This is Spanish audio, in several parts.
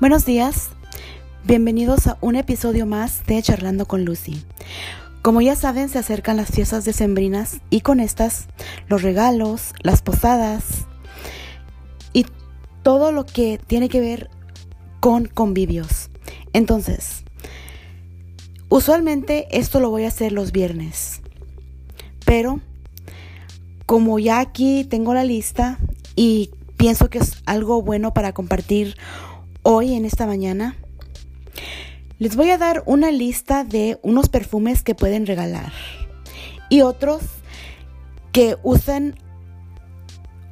Buenos días, bienvenidos a un episodio más de Charlando con Lucy. Como ya saben, se acercan las fiestas decembrinas y con estas los regalos, las posadas y todo lo que tiene que ver con convivios. Entonces, usualmente esto lo voy a hacer los viernes, pero como ya aquí tengo la lista y pienso que es algo bueno para compartir hoy en esta mañana, les voy a dar una lista de unos perfumes que pueden regalar y otros que usan,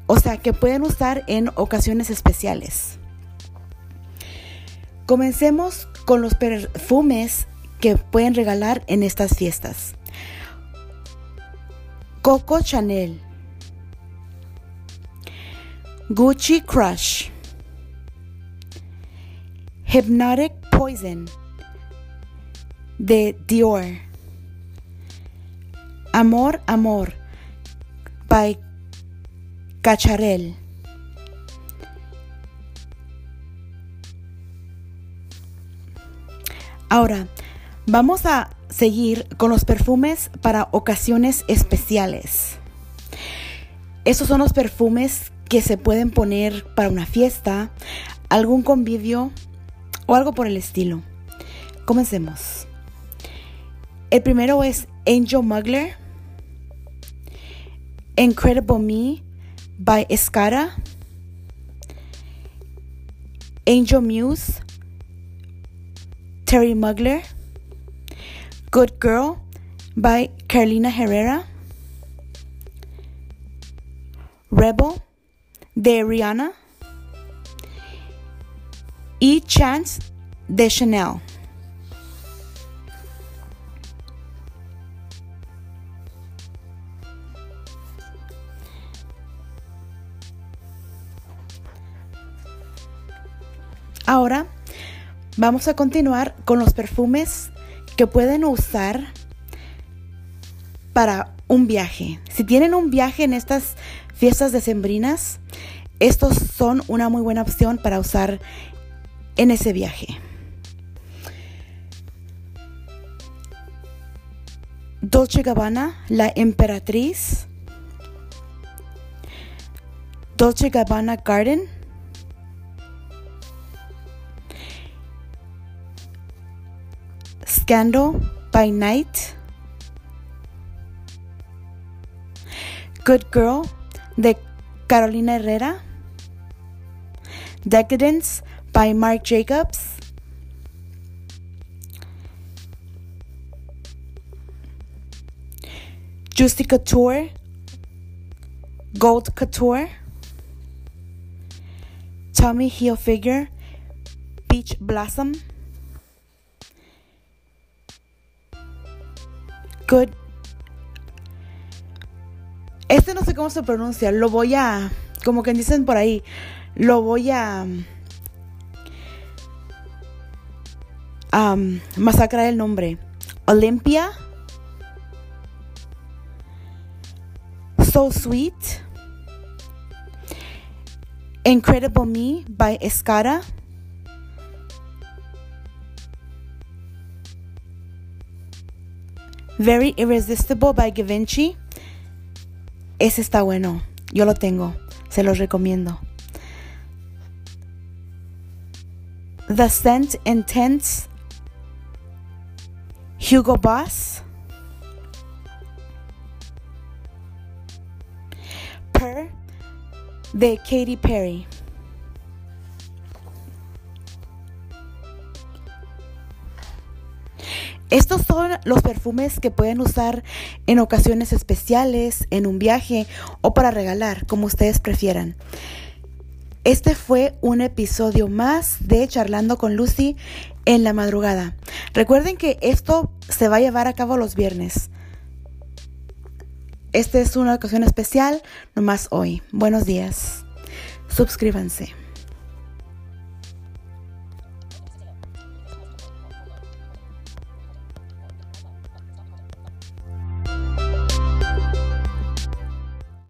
o sea, que pueden usar en ocasiones especiales. Comencemos con los perfumes que pueden regalar en estas fiestas. Coco Chanel, Gucci Crush, Hypnotic Poison de Dior. Amor, Amor by Cacharel. Ahora, vamos a seguir con los perfumes para ocasiones especiales. Esos son los perfumes que se pueden poner para una fiesta, algún convivio o algo por el estilo. Comencemos. El primero es Angel Muggler, Incredible Me by Escara, Angel Muse, Terry Muggler, Good Girl by Carolina Herrera, Rebel de Rihanna, y Chance de Chanel. Ahora vamos a continuar con los perfumes que pueden usar para un viaje. Si tienen un viaje en estas fiestas decembrinas, estos son una muy buena opción para usar en ese viaje. Dolce Gabbana, la emperatriz. Dolce Gabbana Garden. Scandal by Night. Good Girl de Carolina Herrera. Decadence by Marc Jacobs. Juicy Couture, Gold Couture, Tommy Hilfiger, Peach Blossom, Good. Este no sé cómo se pronuncia, lo voy a, como que dicen por ahí, lo voy a um, masacrar el nombre. Olympia. So Sweet. Incredible Me by Escara. Very Irresistible by Givenchy. Ese está bueno. Yo lo tengo. Se los recomiendo. The Scent Intense Hugo Boss. Per de Katy Perry. Estos son los perfumes que pueden usar en ocasiones especiales, en un viaje o para regalar, como ustedes prefieran. Este fue un episodio más de Charlando con Lucy en la madrugada. Recuerden que esto se va a llevar a cabo los viernes. Esta es una ocasión especial, nomás hoy. Buenos días. Suscríbanse.